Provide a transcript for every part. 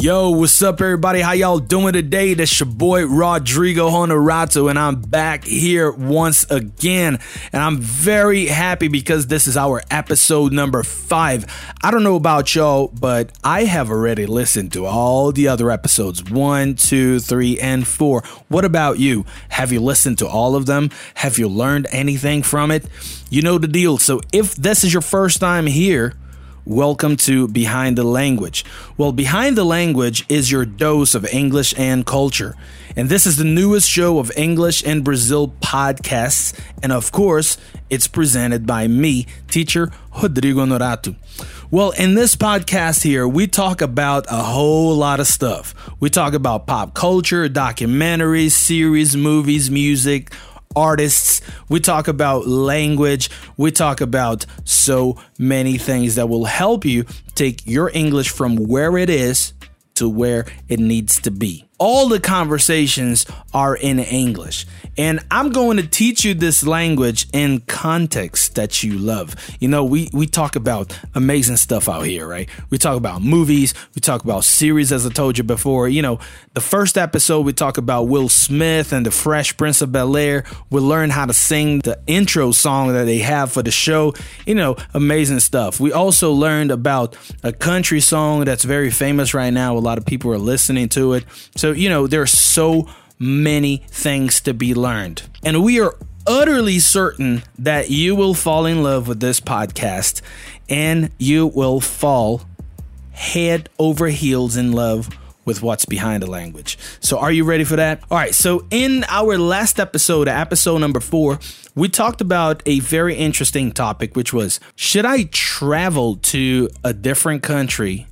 Yo, what's up, everybody? How y'all doing today? That's your boy Rodrigo Honorato, and I'm back here once again. And I'm very happy because this is our episode number five. I don't know about y'all, but I have already listened to all the other episodes one, two, three, and four. What about you? Have you listened to all of them? Have you learned anything from it? You know the deal. So if this is your first time here, Welcome to Behind the Language. Well, Behind the Language is your dose of English and culture. And this is the newest show of English in Brazil podcasts. And of course, it's presented by me, teacher Rodrigo Honorato. Well, in this podcast here, we talk about a whole lot of stuff. We talk about pop culture, documentaries, series, movies, music, artists, we talk about language, we talk about so many things that will help you take your English from where it is to where it needs to be. All the conversations are in English. And I'm going to teach you this language in context that you love. You know, we, we talk about amazing stuff out here, right? We talk about movies, we talk about series, as I told you before. You know, the first episode, we talk about Will Smith and the Fresh Prince of Bel Air. We learn how to sing the intro song that they have for the show. You know, amazing stuff. We also learned about a country song that's very famous right now. A lot of people are listening to it. So you know, there's so many things to be learned. And we are utterly certain that you will fall in love with this podcast and you will fall head over heels in love with what's behind the language. So, are you ready for that? All right. So, in our last episode, episode number four, we talked about a very interesting topic, which was should I travel to a different country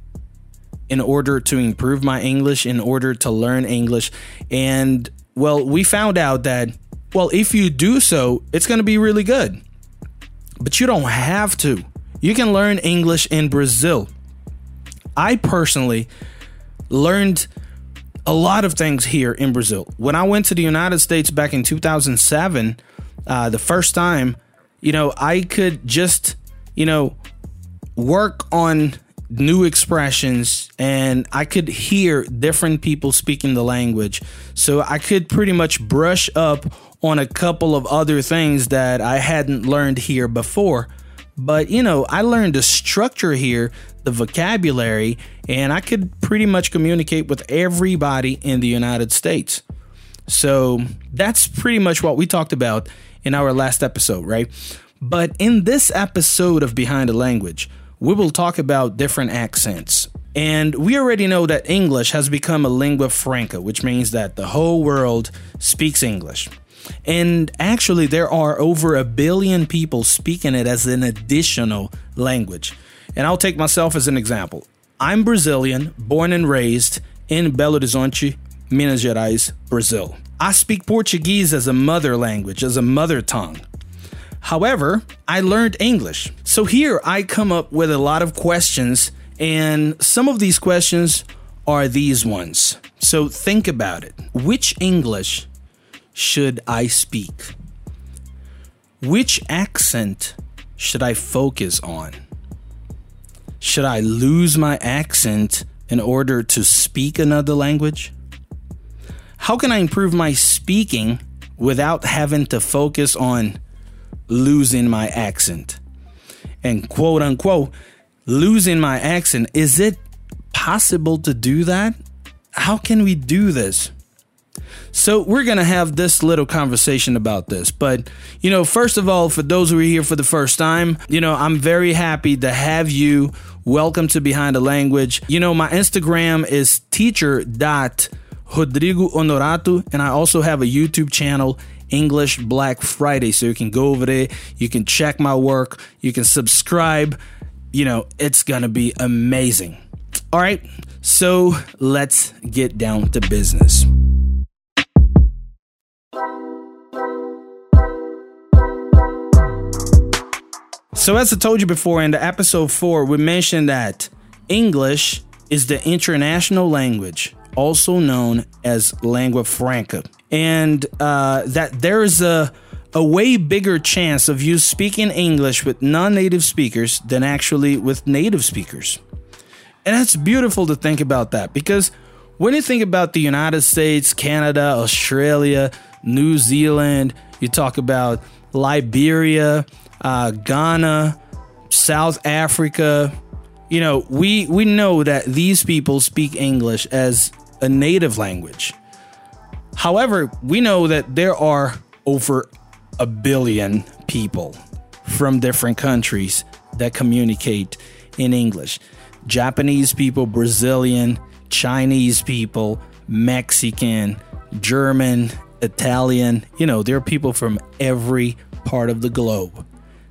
in order to improve my English, in order to learn English. And well, we found out that, well, if you do so, it's going to be really good. But you don't have to. You can learn English in Brazil. I personally learned a lot of things here in Brazil. When I went to the United States back in 2007, uh, the first time, you know, I could just, you know, work on new expressions and I could hear different people speaking the language. So I could pretty much brush up on a couple of other things that I hadn't learned here before. But you know, I learned the structure here, the vocabulary, and I could pretty much communicate with everybody in the United States. So that's pretty much what we talked about in our last episode, right? But in this episode of Behind the Language, we will talk about different accents. And we already know that English has become a lingua franca, which means that the whole world speaks English. And actually, there are over a billion people speaking it as an additional language. And I'll take myself as an example. I'm Brazilian, born and raised in Belo Horizonte, Minas Gerais, Brazil. I speak Portuguese as a mother language, as a mother tongue. However, I learned English. So here I come up with a lot of questions, and some of these questions are these ones. So think about it. Which English should I speak? Which accent should I focus on? Should I lose my accent in order to speak another language? How can I improve my speaking without having to focus on losing my accent. And quote unquote, losing my accent. Is it possible to do that? How can we do this? So, we're going to have this little conversation about this. But, you know, first of all, for those who are here for the first time, you know, I'm very happy to have you. Welcome to Behind the Language. You know, my Instagram is teacher dot Rodrigo Honorato, and I also have a YouTube channel English Black Friday. So you can go over there, you can check my work, you can subscribe. You know, it's gonna be amazing. All right, so let's get down to business. So, as I told you before in the episode four, we mentioned that English is the international language, also known as lingua franca and uh, that there is a a way bigger chance of you speaking English with non-native speakers than actually with native speakers. And that's beautiful to think about that because when you think about the United States, Canada, Australia, New Zealand, you talk about Liberia, uh, Ghana, South Africa. You know, we we know that these people speak English as a native language. However, we know that there are over a billion people from different countries that communicate in English. Japanese people, Brazilian, Chinese people, Mexican, German, Italian. You know, there are people from every part of the globe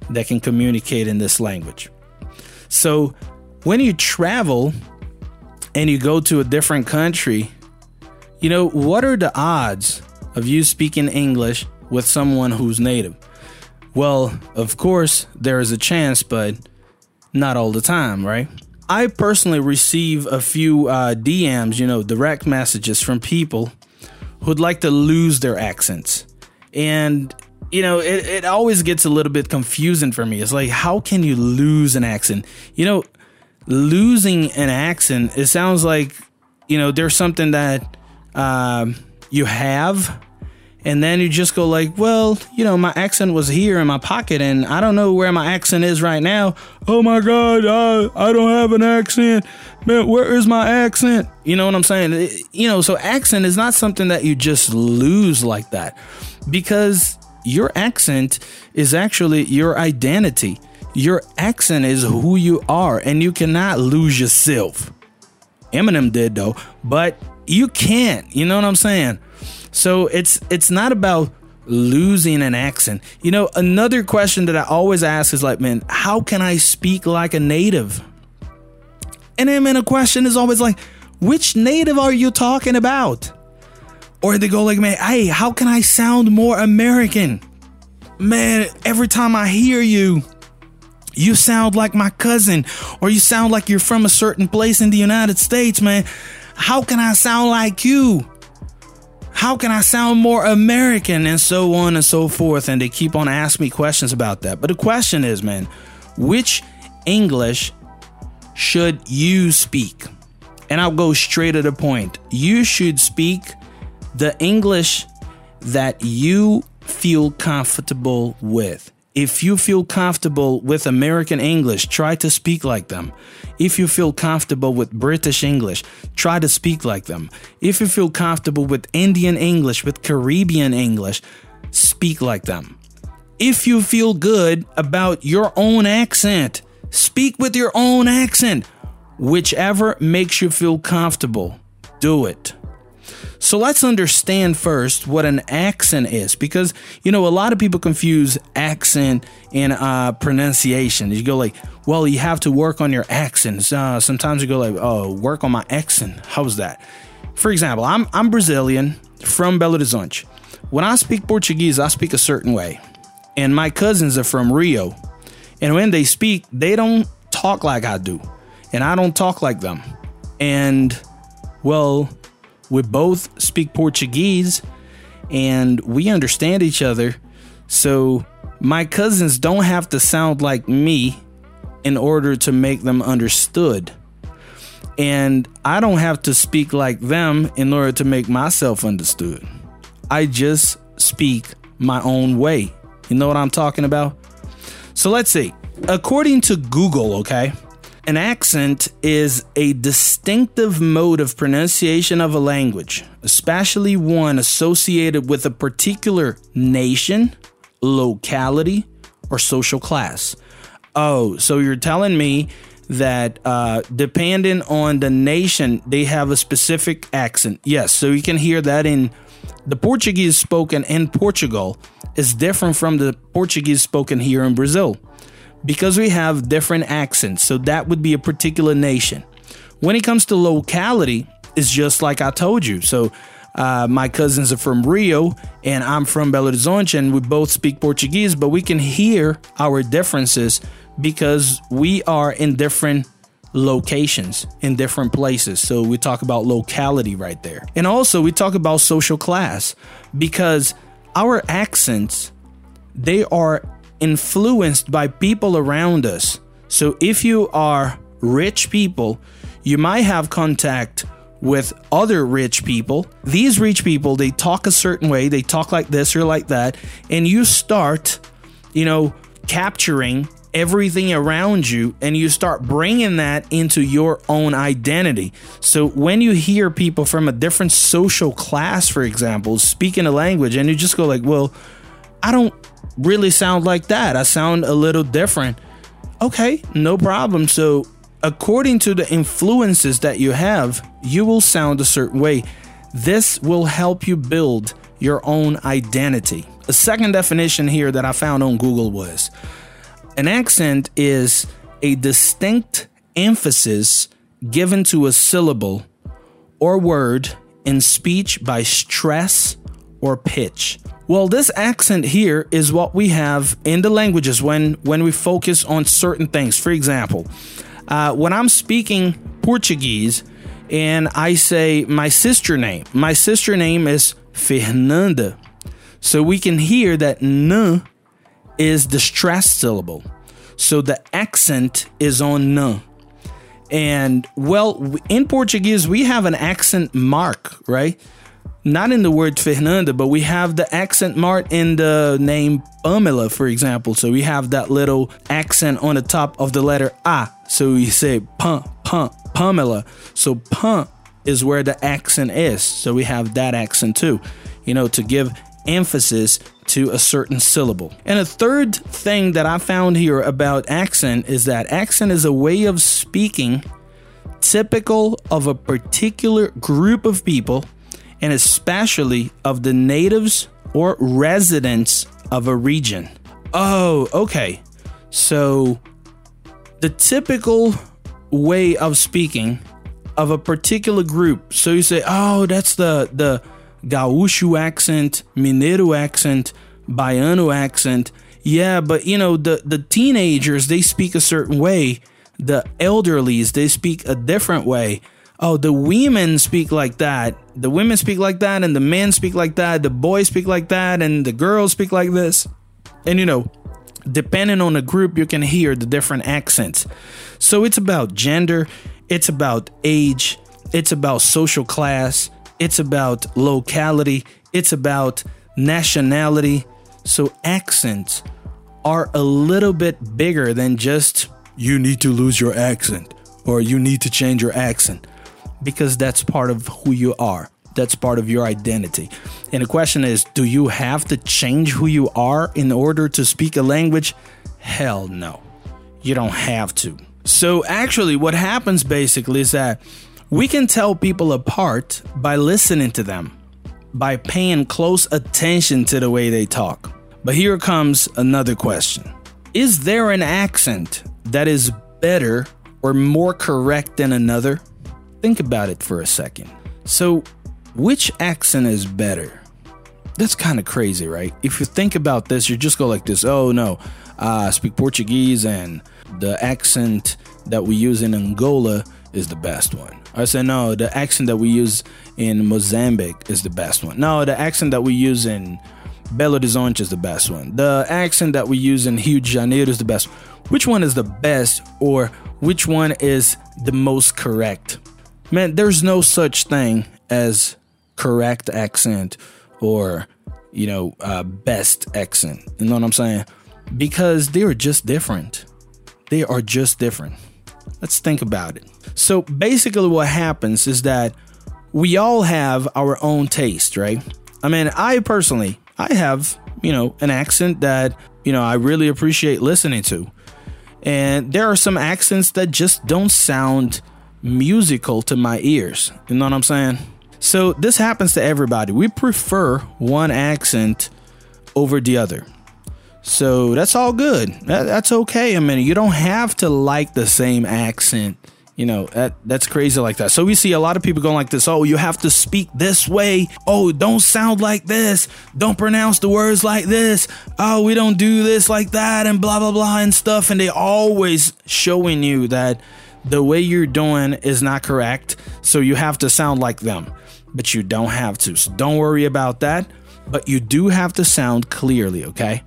that can communicate in this language. So when you travel and you go to a different country, you know, what are the odds of you speaking English with someone who's native? Well, of course, there is a chance, but not all the time, right? I personally receive a few uh, DMs, you know, direct messages from people who'd like to lose their accents. And, you know, it, it always gets a little bit confusing for me. It's like, how can you lose an accent? You know, losing an accent, it sounds like, you know, there's something that um, you have and then you just go like, well, you know, my accent was here in my pocket, and I don't know where my accent is right now. Oh my God, I, I don't have an accent. Man, where is my accent? You know what I'm saying? It, you know, so accent is not something that you just lose like that, because your accent is actually your identity. Your accent is who you are, and you cannot lose yourself. Eminem did though, but you can't. You know what I'm saying? So it's it's not about losing an accent. You know, another question that I always ask is like, man, how can I speak like a native? And then a question is always like, which native are you talking about? Or they go like, man, hey, how can I sound more American? Man, every time I hear you, you sound like my cousin, or you sound like you're from a certain place in the United States, man. How can I sound like you? how can I sound more American and so on and so forth? And they keep on asking me questions about that. But the question is, man, which English should you speak? And I'll go straight to the point. You should speak the English that you feel comfortable with. If you feel comfortable with American English, try to speak like them. If you feel comfortable with British English, try to speak like them. If you feel comfortable with Indian English, with Caribbean English, speak like them. If you feel good about your own accent, speak with your own accent. Whichever makes you feel comfortable, do it. So let's understand first what an accent is because, you know, a lot of people confuse accent and uh, pronunciation. You go like, well, you have to work on your accents. Uh, sometimes you go like, oh, work on my accent. How's that? For example, I'm, I'm Brazilian from Belo Horizonte. When I speak Portuguese, I speak a certain way. And my cousins are from Rio. And when they speak, they don't talk like I do. And I don't talk like them. And, well, we both speak Portuguese and we understand each other. So my cousins don't have to sound like me in order to make them understood. And I don't have to speak like them in order to make myself understood. I just speak my own way. You know what I'm talking about? So let's see. According to Google, okay, an accent is a distinctive mode of pronunciation of a language, especially one associated with a particular nation, locality, or social class. Oh, so you're telling me that uh, depending on the nation, they have a specific accent. Yes, so you can hear that in the Portuguese spoken in Portugal is different from the Portuguese spoken here in Brazil because we have different accents. So that would be a particular nation. When it comes to locality, it's just like I told you. So uh, my cousins are from Rio and I'm from Belo Horizonte, and we both speak Portuguese, but we can hear our differences because we are in different locations in different places. So we talk about locality right there. And also we talk about social class because our accents they are influenced by people around us. So if you are rich people, you might have contact with other rich people. These rich people, they talk a certain way, they talk like this or like that, and you start, you know, capturing everything around you and you start bringing that into your own identity. So when you hear people from a different social class, for example, speaking a language and you just go like, "Well, I don't really sound like that. I sound a little different." Okay, no problem. So according to the influences that you have, you will sound a certain way. This will help you build your own identity. A second definition here that I found on Google was an accent is a distinct emphasis given to a syllable or word in speech by stress or pitch. Well, this accent here is what we have in the languages when when we focus on certain things. For example, uh, when I'm speaking Portuguese and I say my sister name, my sister name is Fernanda. So we can hear that n is the stress syllable. So the accent is on n. And well, in Portuguese, we have an accent mark, right? Not in the word Fernanda, but we have the accent mark in the name Pamela, for example. So we have that little accent on the top of the letter A. So we say Pam, Pam, Pamela. So Pam is where the accent is. So we have that accent too, you know, to give emphasis to a certain syllable. And a third thing that I found here about accent is that accent is a way of speaking typical of a particular group of people and especially of the natives or residents of a region. Oh, okay. So the typical way of speaking of a particular group. So you say, "Oh, that's the the Gaúcho accent, Mineiro accent, Baiano accent. Yeah, but you know, the, the teenagers, they speak a certain way. The elderlies, they speak a different way. Oh, the women speak like that. The women speak like that, and the men speak like that. The boys speak like that, and the girls speak like this. And you know, depending on the group, you can hear the different accents. So it's about gender, it's about age, it's about social class, it's about locality, it's about nationality. So accents are a little bit bigger than just you need to lose your accent or you need to change your accent because that's part of who you are. That's part of your identity. And the question is do you have to change who you are in order to speak a language? Hell no. You don't have to. So, actually, what happens basically is that we can tell people apart by listening to them, by paying close attention to the way they talk. But here comes another question Is there an accent that is better or more correct than another? Think about it for a second. So, which accent is better? That's kind of crazy, right? If you think about this, you just go like this oh no, I speak Portuguese and the accent that we use in Angola is the best one. I say no, the accent that we use in Mozambique is the best one. No, the accent that we use in Belo Horizonte is the best one. The accent that we use in Rio de Janeiro is the best. Which one is the best or which one is the most correct? Man, there's no such thing as correct accent or, you know, uh, best accent. You know what I'm saying? Because they are just different. They are just different. Let's think about it. So basically, what happens is that we all have our own taste, right? I mean, I personally, I have, you know, an accent that, you know, I really appreciate listening to. And there are some accents that just don't sound musical to my ears. You know what I'm saying? So this happens to everybody. We prefer one accent over the other. So that's all good. That, that's okay. I mean, you don't have to like the same accent you know that that's crazy like that so we see a lot of people going like this oh you have to speak this way oh don't sound like this don't pronounce the words like this oh we don't do this like that and blah blah blah and stuff and they always showing you that the way you're doing is not correct so you have to sound like them but you don't have to so don't worry about that but you do have to sound clearly okay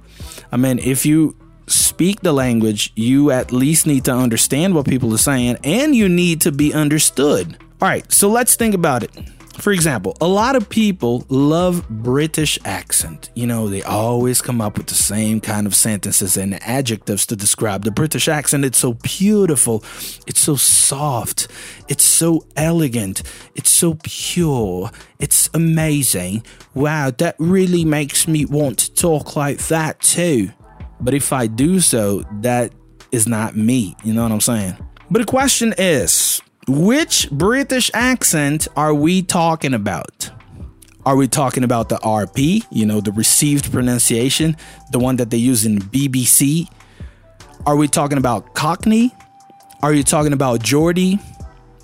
i mean if you speak the language, you at least need to understand what people are saying and you need to be understood. All right, so let's think about it. For example, a lot of people love British accent. You know, they always come up with the same kind of sentences and adjectives to describe the British accent. It's so beautiful. It's so soft. It's so elegant. It's so pure. It's amazing. Wow, that really makes me want to talk like that too. But if I do so, that is not me. You know what I'm saying? But the question is, which British accent are we talking about? Are we talking about the RP, you know, the received pronunciation, the one that they use in BBC? Are we talking about Cockney? Are you talking about Geordie,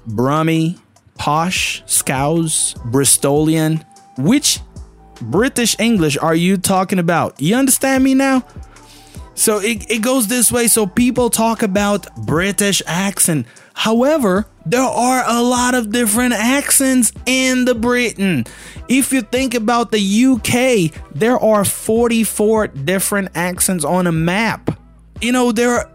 Brummie, Posh, Scouse, Bristolian? Which British English are you talking about? You understand me now? So it, it goes this way. So people talk about British accent. However, there are a lot of different accents in the Britain. If you think about the UK, there are 44 different accents on a map. You know, there are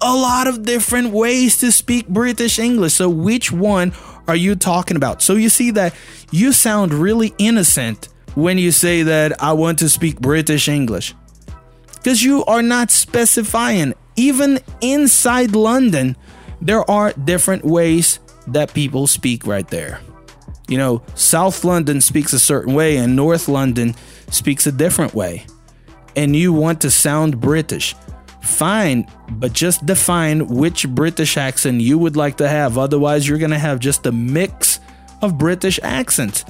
a lot of different ways to speak British English. So which one are you talking about? So you see that you sound really innocent when you say that I want to speak British English. Because you are not specifying. Even inside London, there are different ways that people speak right there. You know, South London speaks a certain way and North London speaks a different way. And you want to sound British. Fine, but just define which British accent you would like to have. Otherwise, you're going to have just a mix of British accents,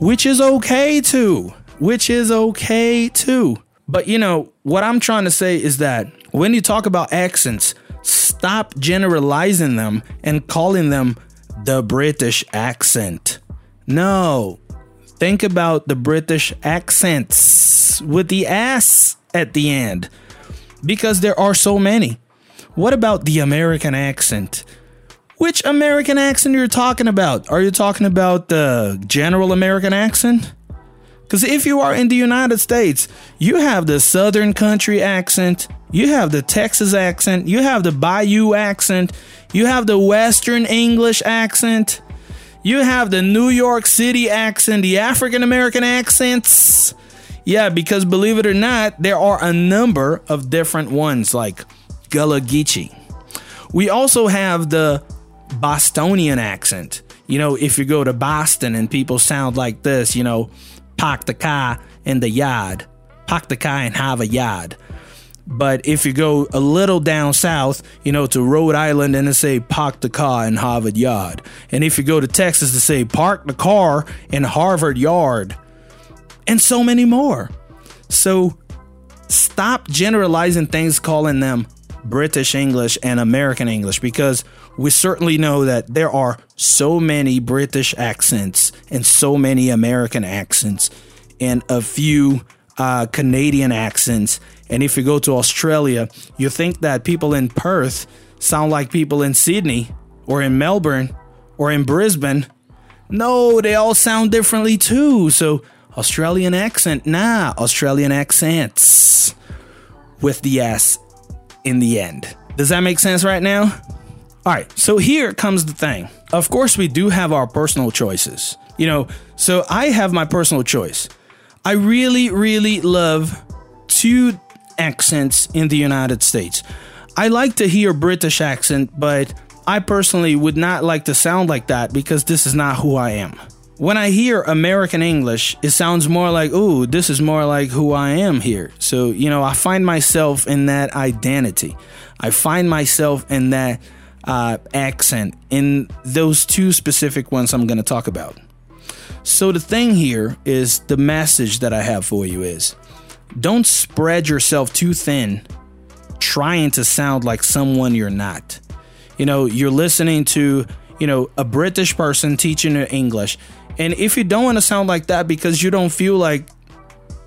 which is okay too. Which is okay too. But you know, what I'm trying to say is that when you talk about accents, stop generalizing them and calling them the British accent. No, think about the British accents with the S at the end because there are so many. What about the American accent? Which American accent are you're talking about? Are you talking about the general American accent? Because if you are in the United States, you have the Southern country accent, you have the Texas accent, you have the Bayou accent, you have the Western English accent, you have the New York City accent, the African American accents. Yeah, because believe it or not, there are a number of different ones like Gullah Geechee. We also have the Bostonian accent. You know, if you go to Boston and people sound like this, you know, park the car in the yard, park the car and have a yard. But if you go a little down south, you know, to Rhode Island and they say park the car in Harvard Yard. And if you go to Texas to say park the car in Harvard Yard. And so many more. So stop generalizing things, calling them British English and American English because we certainly know that there are so many British accents and so many American accents and a few uh, Canadian accents. And if you go to Australia, you think that people in Perth sound like people in Sydney or in Melbourne or in Brisbane. No, they all sound differently too. So, Australian accent, nah, Australian accents with the S in the end. Does that make sense right now? All right, so here comes the thing. Of course, we do have our personal choices. You know, so I have my personal choice. I really, really love two accents in the United States. I like to hear British accent, but I personally would not like to sound like that because this is not who I am. When I hear American English, it sounds more like, ooh, this is more like who I am here. So, you know, I find myself in that identity. I find myself in that uh, accent in those two specific ones I'm going to talk about. So, the thing here is the message that I have for you is don't spread yourself too thin trying to sound like someone you're not. You know, you're listening to, you know, a British person teaching you English and if you don't want to sound like that because you don't feel like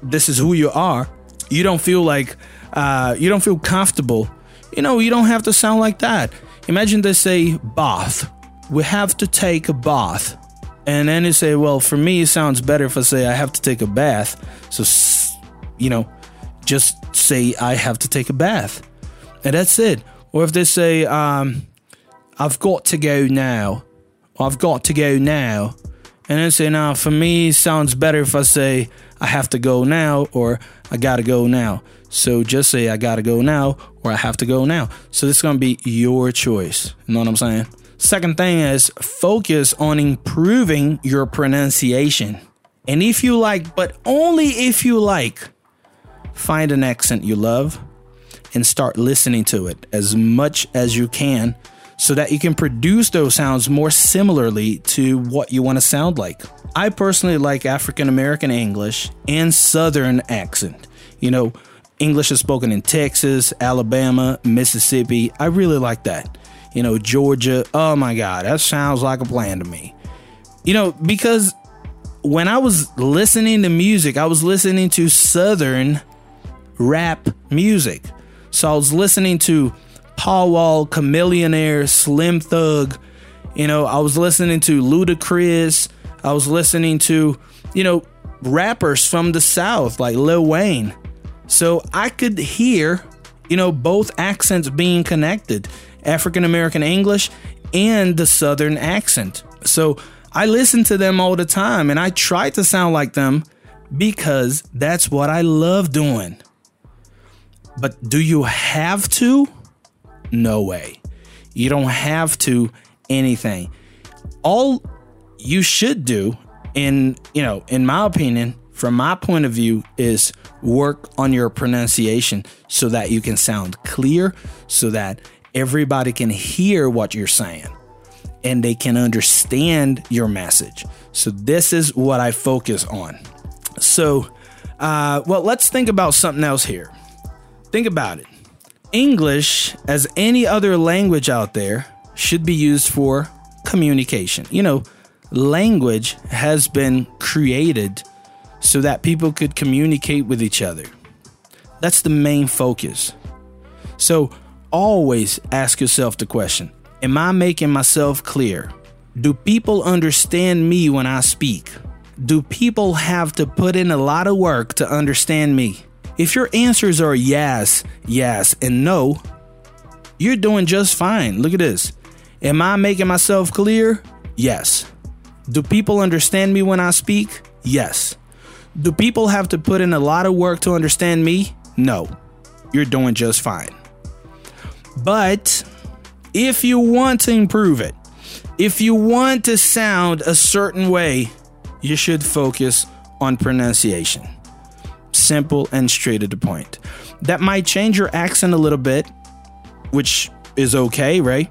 this is who you are, you don't feel like uh, you don't feel comfortable, you know, you don't have to sound like that. Imagine they say bath. We have to take a bath. And then you say, well, for me, it sounds better if I say I have to take a bath. So, you know, just say I have to take a bath. And that's it. Or if they say, um, I've got to go now, I've got to go now. And then say, now for me, sounds better if I say, I have to go now or I gotta go now. So just say, I gotta go now or I have to go now. So this is gonna be your choice. You know what I'm saying? Second thing is focus on improving your pronunciation. And if you like, but only if you like, find an accent you love and start listening to it as much as you can so that you can produce those sounds more similarly to what you want to sound like. I personally like African American English and Southern accent. You know, English is spoken in Texas, Alabama, Mississippi. I really like that. You know, Georgia. Oh my God, that sounds like a plan to me. You know, because when I was listening to music, I was listening to Southern rap music. So I was listening to Paul Wall, Chamillionaire, Slim Thug. You know, I was listening to Ludacris. I was listening to, you know, rappers from the South like Lil Wayne. So I could hear, you know, both accents being connected African American English and the Southern accent. So I listen to them all the time and I try to sound like them because that's what I love doing. But do you have to? No way. You don't have to anything. All you should do in, you know, in my opinion, from my point of view is work on your pronunciation so that you can sound clear so that everybody can hear what you're saying and they can understand your message. So this is what I focus on. So, uh, well, let's think about something else here. Think about it. English, as any other language out there, should be used for communication. You know, language has been created so that people could communicate with each other. That's the main focus. So always ask yourself the question Am I making myself clear? Do people understand me when I speak? Do people have to put in a lot of work to understand me? If your answers are yes, yes, and no, you're doing just fine. Look at this. Am I making myself clear? Yes. Do people understand me when I speak? Yes. Do people have to put in a lot of work to understand me? No. You're doing just fine. But if you want to improve it, if you want to sound a certain way, you should focus on pronunciation. Simple and straight to the point. That might change your accent a little bit, which is okay, right?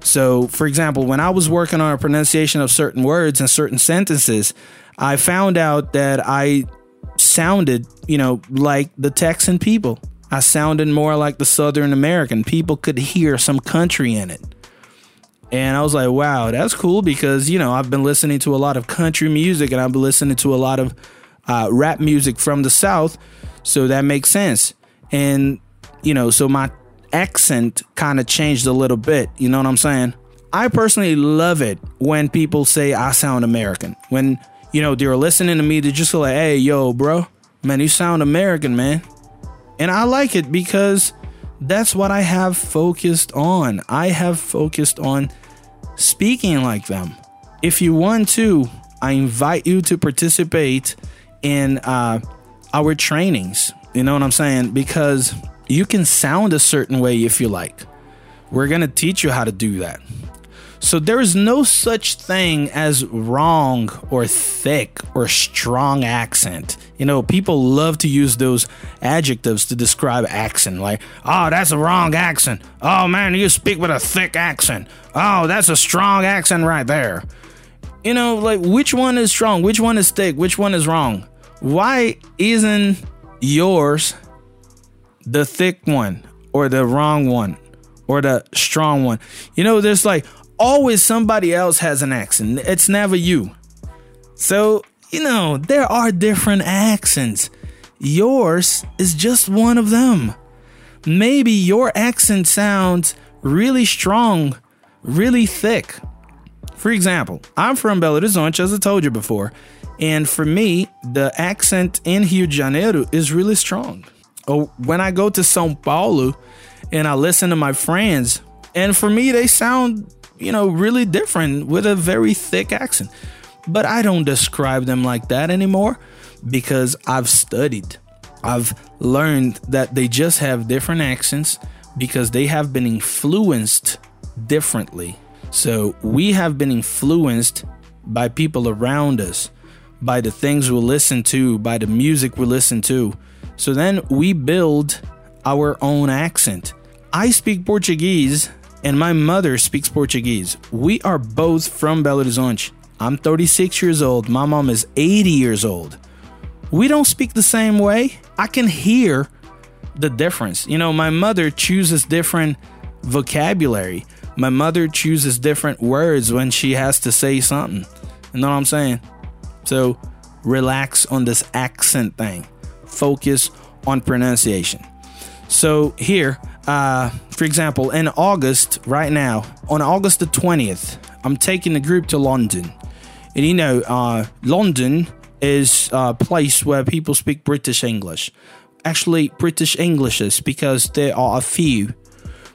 So, for example, when I was working on a pronunciation of certain words and certain sentences, I found out that I sounded, you know, like the Texan people. I sounded more like the Southern American. People could hear some country in it. And I was like, wow, that's cool because, you know, I've been listening to a lot of country music and I've been listening to a lot of uh, rap music from the South. So that makes sense. And, you know, so my accent kind of changed a little bit. You know what I'm saying? I personally love it when people say I sound American. When, you know, they're listening to me, they're just like, hey, yo, bro, man, you sound American, man. And I like it because that's what I have focused on. I have focused on speaking like them. If you want to, I invite you to participate in uh, our trainings. You know what I'm saying? Because you can sound a certain way if you like. We're going to teach you how to do that. So there is no such thing as wrong or thick or strong accent. You know, people love to use those adjectives to describe accent, like, oh, that's a wrong accent. Oh man, you speak with a thick accent. Oh, that's a strong accent right there. You know, like, which one is strong? Which one is thick? Which one is wrong? Why isn't yours the thick one or the wrong one or the strong one? You know, there's like, always somebody else has an accent. It's never you. So, you know, there are different accents. Yours is just one of them. Maybe your accent sounds really strong, really thick. For example, I'm from Belo Horizonte, as I told you before, and for me, the accent in Rio de Janeiro is really strong. Oh, when I go to São Paulo, and I listen to my friends, and for me, they sound, you know, really different with a very thick accent. But I don't describe them like that anymore because I've studied. I've learned that they just have different accents because they have been influenced differently. So we have been influenced by people around us, by the things we listen to, by the music we listen to. So then we build our own accent. I speak Portuguese and my mother speaks Portuguese. We are both from Belo Horizonte. I'm 36 years old. My mom is 80 years old. We don't speak the same way. I can hear the difference. You know, my mother chooses different vocabulary. My mother chooses different words when she has to say something. You know what I'm saying? So relax on this accent thing. Focus on pronunciation. So here, uh, for example, in August, right now, on August the 20th, I'm taking the group to London. And you know, uh, London is a place where people speak British English. Actually, British Englishes, because there are a few.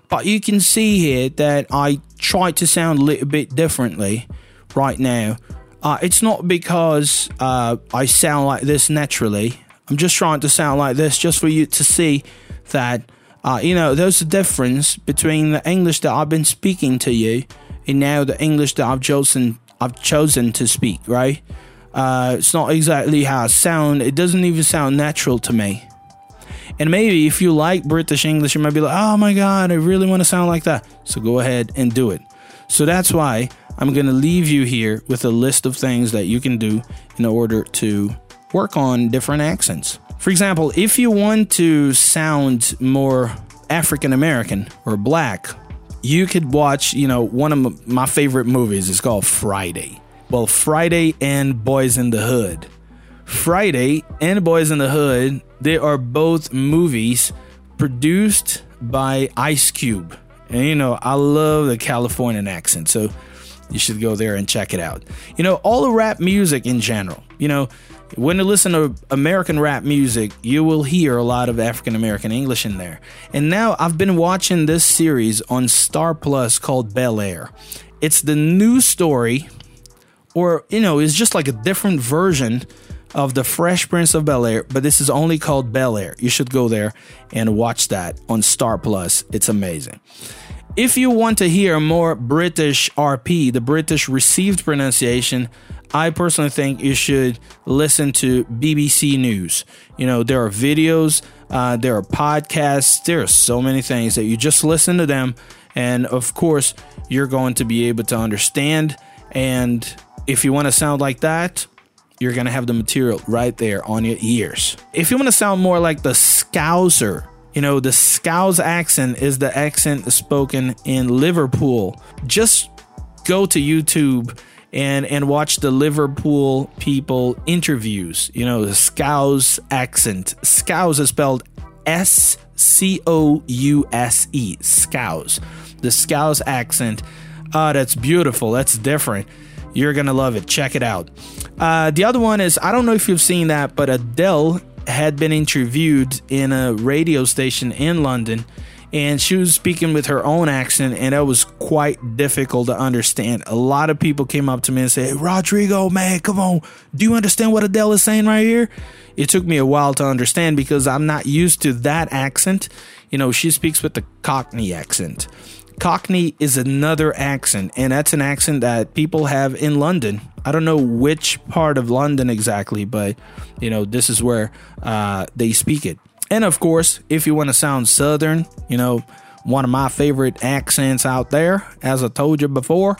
But you can see here that I try to sound a little bit differently right now. Uh, it's not because uh, I sound like this naturally. I'm just trying to sound like this just for you to see that, uh, you know, there's a difference between the English that I've been speaking to you and now the English that I've chosen, I've chosen to speak, right? Uh, it's not exactly how I sound. It doesn't even sound natural to me. And maybe if you like British English, you might be like, oh my God, I really want to sound like that. So go ahead and do it. So that's why I'm going to leave you here with a list of things that you can do in order to work on different accents. For example, if you want to sound more African American or black, you could watch, you know, one of my favorite movies is called Friday. Well, Friday and Boyz n the Hood. Friday and Boyz n the Hood, they are both movies produced by Ice Cube. And you know, I love the Californian accent, so you should go there and check it out. You know, all the rap music in general, you know, when you listen to American rap music, you will hear a lot of African American English in there. And now I've been watching this series on Star Plus called Bel Air. It's the new story, or, you know, it's just like a different version of the Fresh Prince of Bel Air, but this is only called Bel Air. You should go there and watch that on Star Plus. It's amazing. If you want to hear more British RP, the British received pronunciation, I personally think you should listen to BBC News. You know, there are videos, uh, there are podcasts, there are so many things that you just listen to them. And of course, you're going to be able to understand. And if you want to sound like that, you're going to have the material right there on your ears. If you want to sound more like the Scouser, you know, the Scouse accent is the accent spoken in Liverpool. Just go to YouTube and and watch the Liverpool people interviews. You know, the Scouse accent. Scouse is spelled S C O U S E. Scouse. The Scouse accent. Ah, oh, that's beautiful. That's different. You're gonna love it. Check it out. Uh, the other one is I don't know if you've seen that, but Adele had been interviewed in a radio station in London and she was speaking with her own accent and that was quite difficult to understand. A lot of people came up to me and said, hey, Rodrigo, man, come on. Do you understand what Adele is saying right here? It took me a while to understand because I'm not used to that accent. You know, she speaks with the Cockney accent. Cockney is another accent, and that's an accent that people have in London. I don't know which part of London exactly, but you know, this is where uh, they speak it. And of course, if you want to sound southern, you know, one of my favorite accents out there, as I told you before,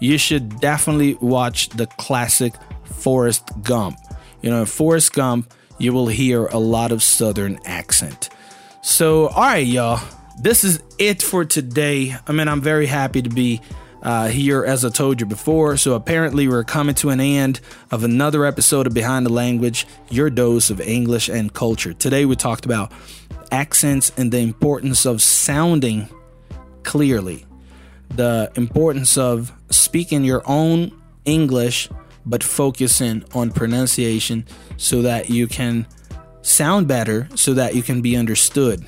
you should definitely watch the classic Forrest Gump. You know, in Forrest Gump, you will hear a lot of southern accent. So, all right, y'all this is it for today. I mean, I'm very happy to be uh, here, as I told you before. So, apparently, we're coming to an end of another episode of Behind the Language, your dose of English and culture. Today, we talked about accents and the importance of sounding clearly, the importance of speaking your own English, but focusing on pronunciation so that you can sound better, so that you can be understood.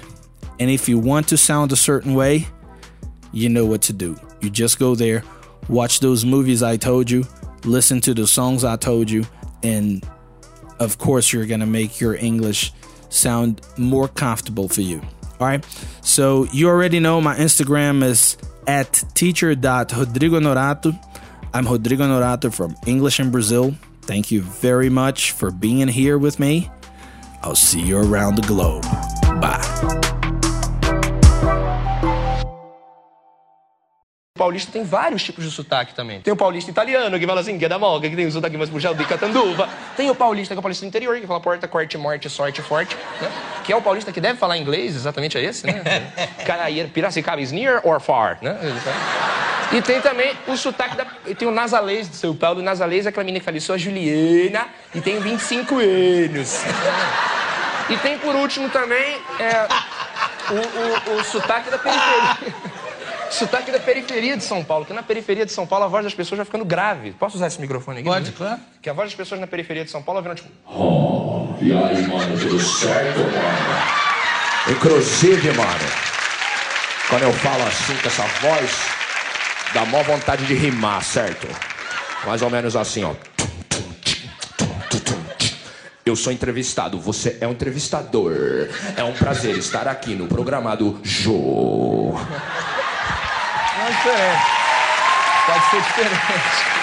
And if you want to sound a certain way, you know what to do. You just go there, watch those movies I told you, listen to the songs I told you, and of course, you're going to make your English sound more comfortable for you. All right. So you already know my Instagram is at teacher.rodrigonorato. I'm Rodrigo Honorato from English in Brazil. Thank you very much for being here with me. I'll see you around the globe. Bye. Paulista tem vários tipos de sotaque também. Tem o paulista italiano, que fala assim, que é da moca, que tem o sotaque mais puxado de catanduva. Tem o paulista, que é o paulista do interior, que fala porta, corte, morte, sorte, forte. Né? Que é o paulista que deve falar inglês, exatamente é esse, né? Caraíra, Piracicaba is near or far, né? E tem também o sotaque da... Tem o nasalês de São Paulo. O nasalês é aquela menina que fala, sou a Juliana e tenho 25 anos. E tem, por último, também é, o, o, o sotaque da periferia. Sotaque da periferia de São Paulo, que na periferia de São Paulo a voz das pessoas vai ficando grave. Posso usar esse microfone aqui? Pode, claro. Que a voz das pessoas na periferia de São Paulo vai tipo. Oh, e aí, mano, tudo certo, mano? Inclusive, mano, quando eu falo assim com essa voz, dá mó vontade de rimar, certo? Mais ou menos assim, ó. Eu sou entrevistado, você é um entrevistador. É um prazer estar aqui no programado Jô diferente. Pode ser diferente.